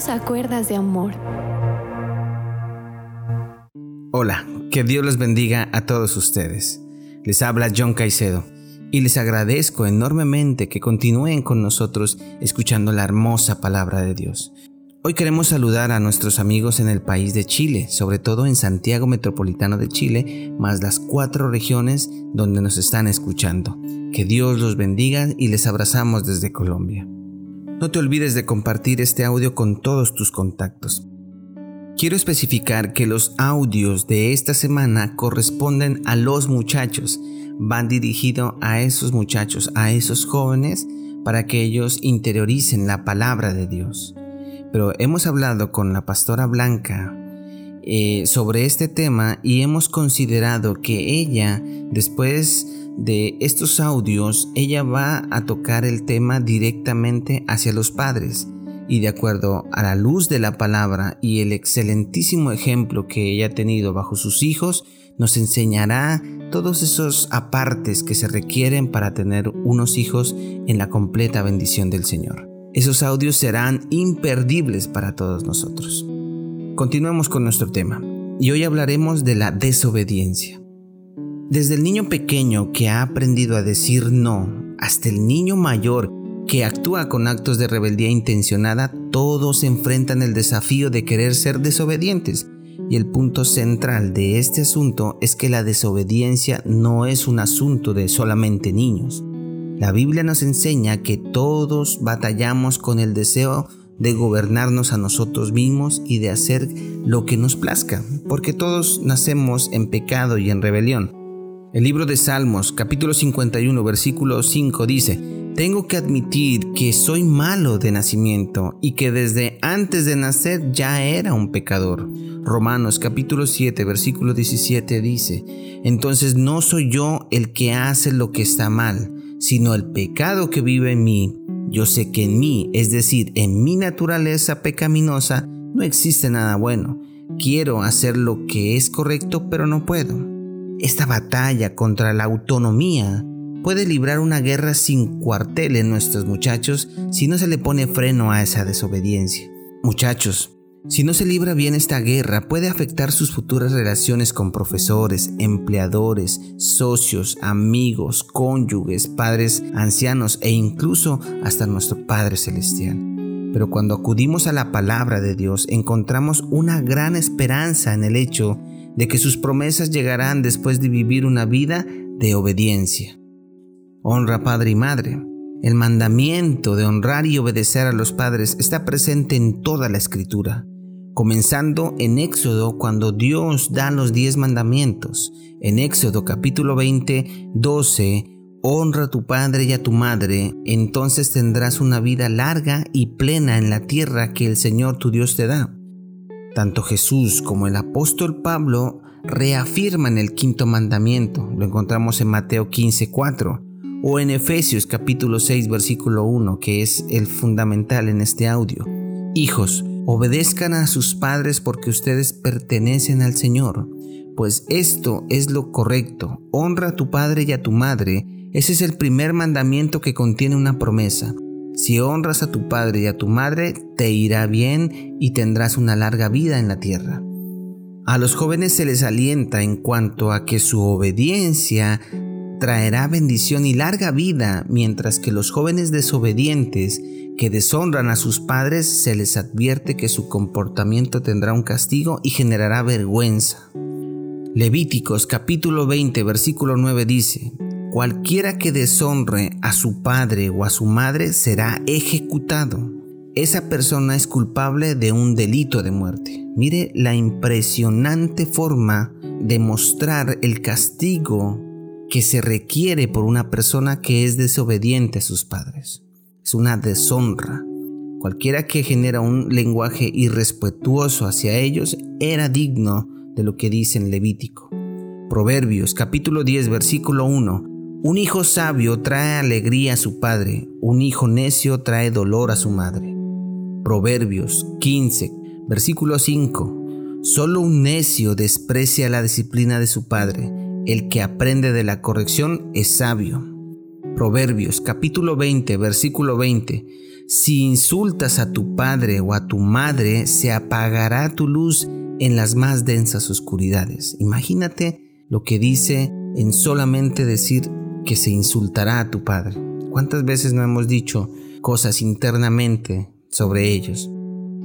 Dios a cuerdas de amor. Hola, que Dios los bendiga a todos ustedes. Les habla John Caicedo y les agradezco enormemente que continúen con nosotros escuchando la hermosa palabra de Dios. Hoy queremos saludar a nuestros amigos en el país de Chile, sobre todo en Santiago Metropolitano de Chile, más las cuatro regiones donde nos están escuchando. Que Dios los bendiga y les abrazamos desde Colombia. No te olvides de compartir este audio con todos tus contactos. Quiero especificar que los audios de esta semana corresponden a los muchachos, van dirigidos a esos muchachos, a esos jóvenes, para que ellos interioricen la palabra de Dios. Pero hemos hablado con la pastora Blanca eh, sobre este tema y hemos considerado que ella, después de estos audios, ella va a tocar el tema directamente hacia los padres y de acuerdo a la luz de la palabra y el excelentísimo ejemplo que ella ha tenido bajo sus hijos, nos enseñará todos esos apartes que se requieren para tener unos hijos en la completa bendición del Señor. Esos audios serán imperdibles para todos nosotros. Continuamos con nuestro tema y hoy hablaremos de la desobediencia. Desde el niño pequeño que ha aprendido a decir no hasta el niño mayor que actúa con actos de rebeldía intencionada, todos enfrentan el desafío de querer ser desobedientes. Y el punto central de este asunto es que la desobediencia no es un asunto de solamente niños. La Biblia nos enseña que todos batallamos con el deseo de gobernarnos a nosotros mismos y de hacer lo que nos plazca, porque todos nacemos en pecado y en rebelión. El libro de Salmos, capítulo 51, versículo 5 dice, tengo que admitir que soy malo de nacimiento y que desde antes de nacer ya era un pecador. Romanos capítulo 7 versículo 17 dice, entonces no soy yo el que hace lo que está mal, sino el pecado que vive en mí. Yo sé que en mí, es decir, en mi naturaleza pecaminosa, no existe nada bueno. Quiero hacer lo que es correcto, pero no puedo. Esta batalla contra la autonomía puede librar una guerra sin cuartel en nuestros muchachos si no se le pone freno a esa desobediencia. Muchachos, si no se libra bien esta guerra, puede afectar sus futuras relaciones con profesores, empleadores, socios, amigos, cónyuges, padres, ancianos e incluso hasta nuestro Padre Celestial. Pero cuando acudimos a la palabra de Dios, encontramos una gran esperanza en el hecho de que sus promesas llegarán después de vivir una vida de obediencia. Honra padre y madre. El mandamiento de honrar y obedecer a los padres está presente en toda la escritura, comenzando en Éxodo cuando Dios da los diez mandamientos. En Éxodo capítulo 20, 12, honra a tu padre y a tu madre, entonces tendrás una vida larga y plena en la tierra que el Señor tu Dios te da. Tanto Jesús como el apóstol Pablo reafirman el quinto mandamiento, lo encontramos en Mateo 15, 4 o en Efesios capítulo 6 versículo 1, que es el fundamental en este audio. Hijos, obedezcan a sus padres porque ustedes pertenecen al Señor, pues esto es lo correcto. Honra a tu padre y a tu madre. Ese es el primer mandamiento que contiene una promesa. Si honras a tu padre y a tu madre, te irá bien y tendrás una larga vida en la tierra. A los jóvenes se les alienta en cuanto a que su obediencia traerá bendición y larga vida, mientras que los jóvenes desobedientes que deshonran a sus padres se les advierte que su comportamiento tendrá un castigo y generará vergüenza. Levíticos capítulo 20 versículo 9 dice, Cualquiera que deshonre a su padre o a su madre será ejecutado. Esa persona es culpable de un delito de muerte. Mire la impresionante forma de mostrar el castigo que se requiere por una persona que es desobediente a sus padres. Es una deshonra. Cualquiera que genera un lenguaje irrespetuoso hacia ellos era digno de lo que dice en Levítico. Proverbios capítulo 10 versículo 1. Un hijo sabio trae alegría a su padre, un hijo necio trae dolor a su madre. Proverbios 15 versículo 5. Solo un necio desprecia la disciplina de su padre el que aprende de la corrección es sabio. Proverbios capítulo 20, versículo 20. si insultas a tu padre o a tu madre, se apagará tu luz en las más densas oscuridades. Imagínate lo que dice en solamente decir que se insultará a tu padre. ¿Cuántas veces no hemos dicho cosas internamente sobre ellos?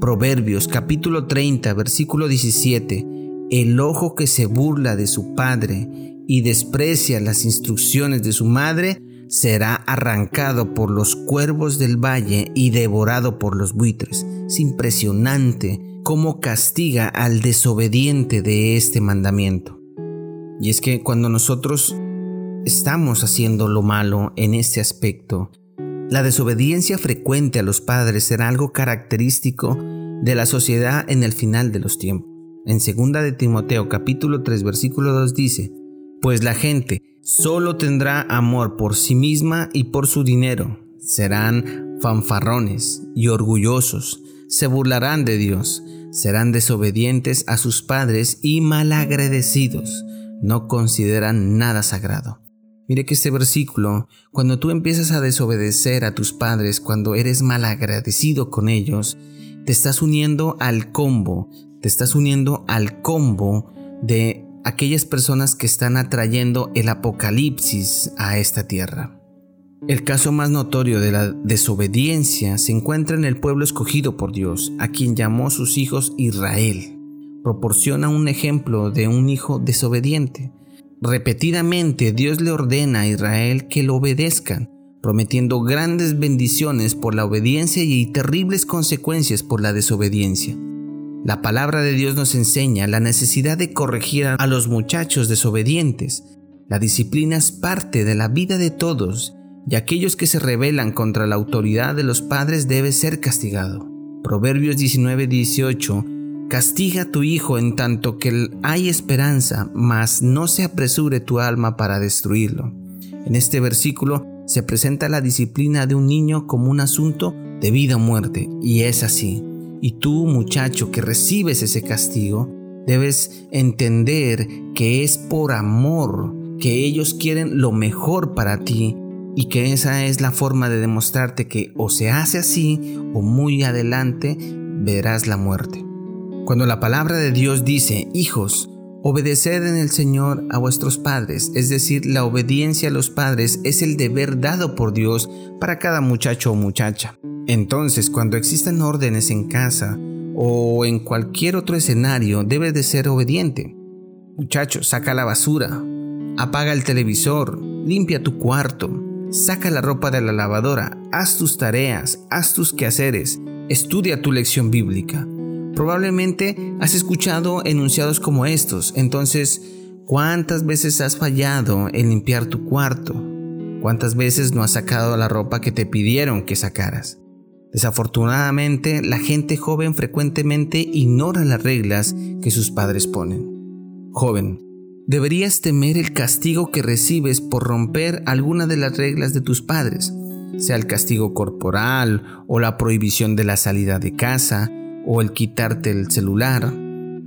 Proverbios capítulo 30, versículo 17. El ojo que se burla de su padre y desprecia las instrucciones de su madre, será arrancado por los cuervos del valle y devorado por los buitres. Es impresionante cómo castiga al desobediente de este mandamiento. Y es que cuando nosotros estamos haciendo lo malo en este aspecto, la desobediencia frecuente a los padres será algo característico de la sociedad en el final de los tiempos. En 2 de Timoteo capítulo 3 versículo 2 dice, Pues la gente solo tendrá amor por sí misma y por su dinero. Serán fanfarrones y orgullosos, se burlarán de Dios, serán desobedientes a sus padres y malagradecidos, no consideran nada sagrado. Mire que este versículo, cuando tú empiezas a desobedecer a tus padres, cuando eres malagradecido con ellos, te estás uniendo al combo, te estás uniendo al combo de aquellas personas que están atrayendo el apocalipsis a esta tierra. El caso más notorio de la desobediencia se encuentra en el pueblo escogido por Dios, a quien llamó sus hijos Israel. Proporciona un ejemplo de un hijo desobediente. Repetidamente Dios le ordena a Israel que lo obedezcan, prometiendo grandes bendiciones por la obediencia y terribles consecuencias por la desobediencia. La palabra de Dios nos enseña la necesidad de corregir a los muchachos desobedientes. La disciplina es parte de la vida de todos y aquellos que se rebelan contra la autoridad de los padres debe ser castigado. Proverbios 19:18 Castiga a tu hijo en tanto que hay esperanza, mas no se apresure tu alma para destruirlo. En este versículo se presenta la disciplina de un niño como un asunto de vida o muerte, y es así. Y tú, muchacho, que recibes ese castigo, debes entender que es por amor, que ellos quieren lo mejor para ti y que esa es la forma de demostrarte que o se hace así o muy adelante verás la muerte. Cuando la palabra de Dios dice, hijos, obedeced en el Señor a vuestros padres, es decir, la obediencia a los padres es el deber dado por Dios para cada muchacho o muchacha. Entonces, cuando existan órdenes en casa o en cualquier otro escenario, debes de ser obediente. Muchacho, saca la basura, apaga el televisor, limpia tu cuarto, saca la ropa de la lavadora, haz tus tareas, haz tus quehaceres, estudia tu lección bíblica. Probablemente has escuchado enunciados como estos, entonces, ¿cuántas veces has fallado en limpiar tu cuarto? ¿Cuántas veces no has sacado la ropa que te pidieron que sacaras? Desafortunadamente, la gente joven frecuentemente ignora las reglas que sus padres ponen. Joven, deberías temer el castigo que recibes por romper alguna de las reglas de tus padres, sea el castigo corporal o la prohibición de la salida de casa o el quitarte el celular.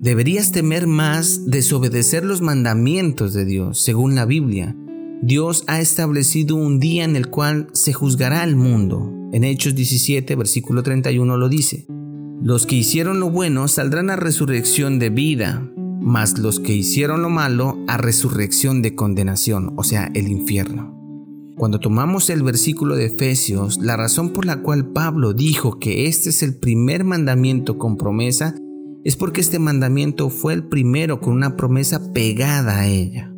Deberías temer más desobedecer los mandamientos de Dios, según la Biblia. Dios ha establecido un día en el cual se juzgará al mundo. En Hechos 17, versículo 31 lo dice. Los que hicieron lo bueno saldrán a resurrección de vida, mas los que hicieron lo malo a resurrección de condenación, o sea, el infierno. Cuando tomamos el versículo de Efesios, la razón por la cual Pablo dijo que este es el primer mandamiento con promesa es porque este mandamiento fue el primero con una promesa pegada a ella.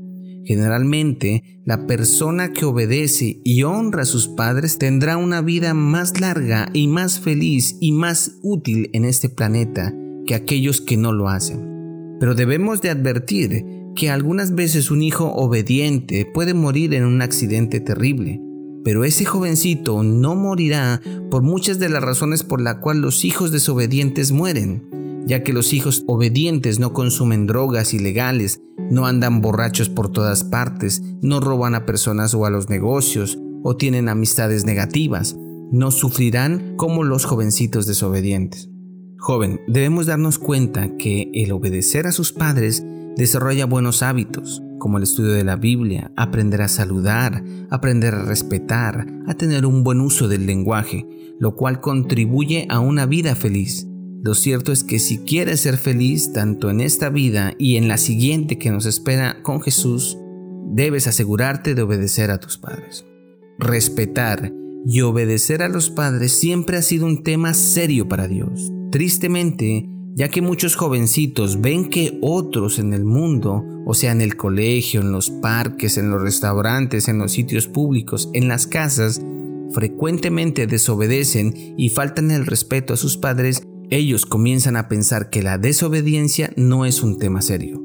Generalmente, la persona que obedece y honra a sus padres tendrá una vida más larga y más feliz y más útil en este planeta que aquellos que no lo hacen. Pero debemos de advertir que algunas veces un hijo obediente puede morir en un accidente terrible, pero ese jovencito no morirá por muchas de las razones por las cuales los hijos desobedientes mueren, ya que los hijos obedientes no consumen drogas ilegales, no andan borrachos por todas partes, no roban a personas o a los negocios, o tienen amistades negativas, no sufrirán como los jovencitos desobedientes. Joven, debemos darnos cuenta que el obedecer a sus padres desarrolla buenos hábitos, como el estudio de la Biblia, aprender a saludar, aprender a respetar, a tener un buen uso del lenguaje, lo cual contribuye a una vida feliz. Lo cierto es que si quieres ser feliz tanto en esta vida y en la siguiente que nos espera con Jesús, debes asegurarte de obedecer a tus padres. Respetar y obedecer a los padres siempre ha sido un tema serio para Dios. Tristemente, ya que muchos jovencitos ven que otros en el mundo, o sea, en el colegio, en los parques, en los restaurantes, en los sitios públicos, en las casas, frecuentemente desobedecen y faltan el respeto a sus padres, ellos comienzan a pensar que la desobediencia no es un tema serio.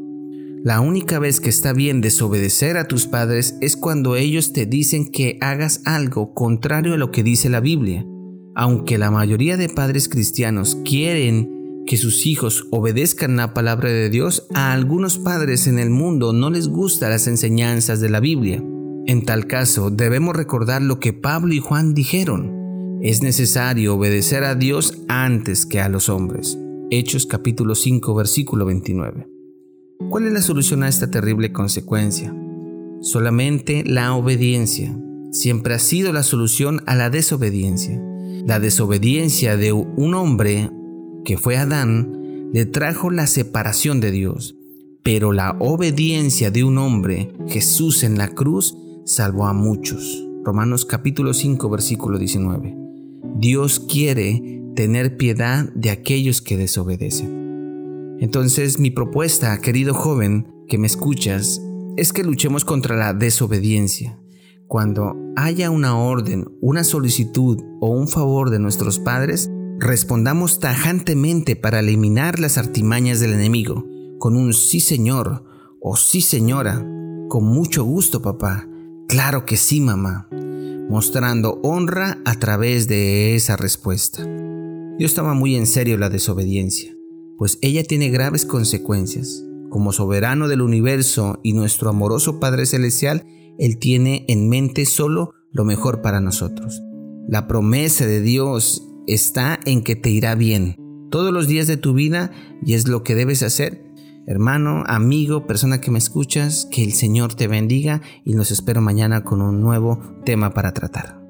La única vez que está bien desobedecer a tus padres es cuando ellos te dicen que hagas algo contrario a lo que dice la Biblia. Aunque la mayoría de padres cristianos quieren que sus hijos obedezcan la palabra de Dios, a algunos padres en el mundo no les gustan las enseñanzas de la Biblia. En tal caso, debemos recordar lo que Pablo y Juan dijeron. Es necesario obedecer a Dios antes que a los hombres. Hechos capítulo 5 versículo 29. ¿Cuál es la solución a esta terrible consecuencia? Solamente la obediencia. Siempre ha sido la solución a la desobediencia. La desobediencia de un hombre que fue Adán, le trajo la separación de Dios, pero la obediencia de un hombre, Jesús en la cruz, salvó a muchos. Romanos capítulo 5 versículo 19. Dios quiere tener piedad de aquellos que desobedecen. Entonces mi propuesta, querido joven que me escuchas, es que luchemos contra la desobediencia. Cuando haya una orden, una solicitud o un favor de nuestros padres, respondamos tajantemente para eliminar las artimañas del enemigo, con un sí señor o sí señora, con mucho gusto papá, claro que sí mamá, mostrando honra a través de esa respuesta. Dios toma muy en serio la desobediencia, pues ella tiene graves consecuencias. Como soberano del universo y nuestro amoroso Padre Celestial, Él tiene en mente solo lo mejor para nosotros. La promesa de Dios está en que te irá bien todos los días de tu vida y es lo que debes hacer. Hermano, amigo, persona que me escuchas, que el Señor te bendiga y nos espero mañana con un nuevo tema para tratar.